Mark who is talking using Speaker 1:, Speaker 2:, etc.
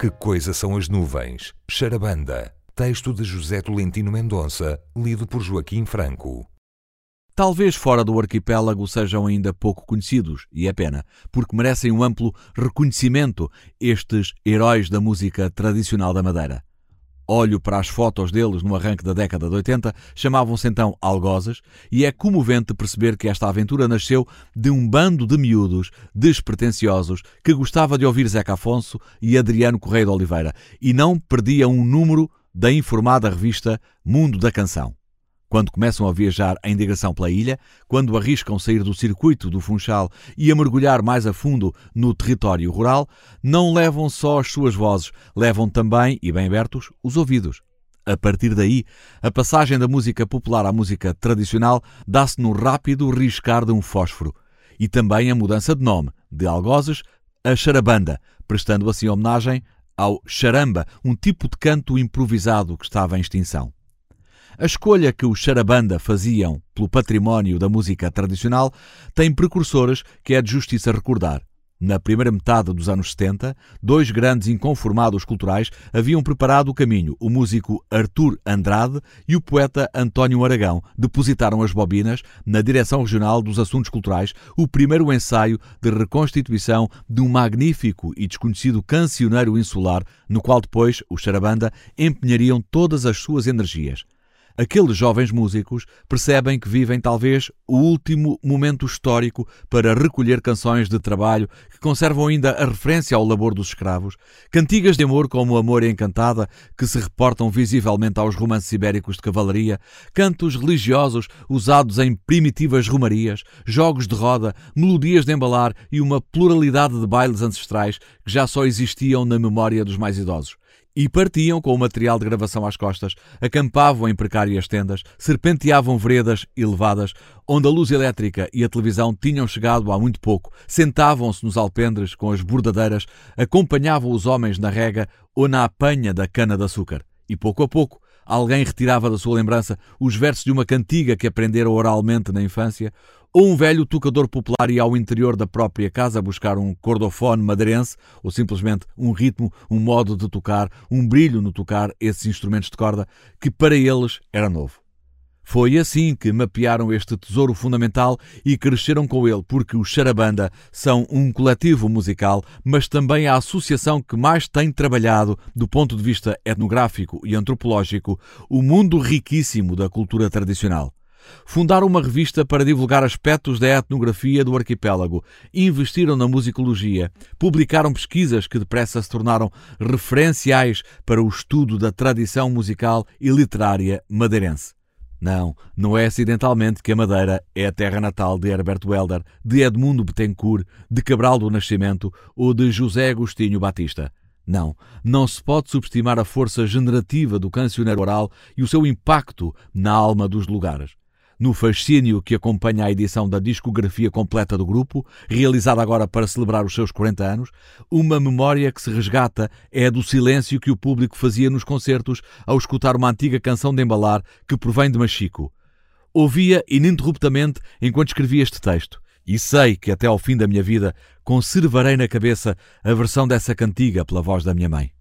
Speaker 1: Que coisa são as nuvens? Charabanda. Texto de José Tolentino Mendonça, lido por Joaquim Franco.
Speaker 2: Talvez fora do arquipélago sejam ainda pouco conhecidos, e é pena, porque merecem um amplo reconhecimento estes heróis da música tradicional da Madeira. Olho para as fotos deles no arranque da década de 80, chamavam-se então algozes, e é comovente perceber que esta aventura nasceu de um bando de miúdos despretensiosos que gostava de ouvir Zeca Afonso e Adriano Correia de Oliveira e não perdia um número da informada revista Mundo da Canção quando começam a viajar em direção pela ilha, quando arriscam sair do circuito do Funchal e a mergulhar mais a fundo no território rural, não levam só as suas vozes, levam também, e bem abertos, os ouvidos. A partir daí, a passagem da música popular à música tradicional dá-se no rápido riscar de um fósforo. E também a mudança de nome, de Algozes a Charabanda, prestando assim homenagem ao charamba, um tipo de canto improvisado que estava em extinção. A escolha que os Charabanda faziam pelo património da música tradicional tem precursoras que é de justiça recordar. Na primeira metade dos anos 70, dois grandes inconformados culturais haviam preparado o caminho. O músico Artur Andrade e o poeta António Aragão depositaram as bobinas na Direção Regional dos Assuntos Culturais, o primeiro ensaio de reconstituição de um magnífico e desconhecido cancioneiro insular, no qual depois os Charabanda empenhariam todas as suas energias aqueles jovens músicos percebem que vivem talvez o último momento histórico para recolher canções de trabalho que conservam ainda a referência ao labor dos escravos, cantigas de amor como Amor Encantada, que se reportam visivelmente aos romances ibéricos de cavalaria, cantos religiosos usados em primitivas romarias, jogos de roda, melodias de embalar e uma pluralidade de bailes ancestrais que já só existiam na memória dos mais idosos e partiam com o material de gravação às costas, acampavam em precárias tendas, serpenteavam veredas elevadas, onde a luz elétrica e a televisão tinham chegado há muito pouco, sentavam-se nos alpendres com as bordadeiras, acompanhavam os homens na rega ou na apanha da cana-de-açúcar. E pouco a pouco, alguém retirava da sua lembrança os versos de uma cantiga que aprendera oralmente na infância, ou um velho tocador popular ia ao interior da própria casa buscar um cordofone madeirense, ou simplesmente um ritmo, um modo de tocar, um brilho no tocar esses instrumentos de corda, que para eles era novo. Foi assim que mapearam este tesouro fundamental e cresceram com ele, porque os Charabanda são um coletivo musical, mas também a associação que mais tem trabalhado, do ponto de vista etnográfico e antropológico, o mundo riquíssimo da cultura tradicional. Fundaram uma revista para divulgar aspectos da etnografia do arquipélago, investiram na musicologia, publicaram pesquisas que depressa se tornaram referenciais para o estudo da tradição musical e literária madeirense. Não, não é acidentalmente que a Madeira é a terra natal de Herbert Welder, de Edmundo Betancourt, de Cabral do Nascimento ou de José Agostinho Batista. Não, não se pode subestimar a força generativa do cancioneiro oral e o seu impacto na alma dos lugares no fascínio que acompanha a edição da discografia completa do grupo, realizada agora para celebrar os seus 40 anos, uma memória que se resgata é a do silêncio que o público fazia nos concertos ao escutar uma antiga canção de embalar que provém de Machico. Ouvia ininterruptamente enquanto escrevia este texto, e sei que até ao fim da minha vida conservarei na cabeça a versão dessa cantiga pela voz da minha mãe.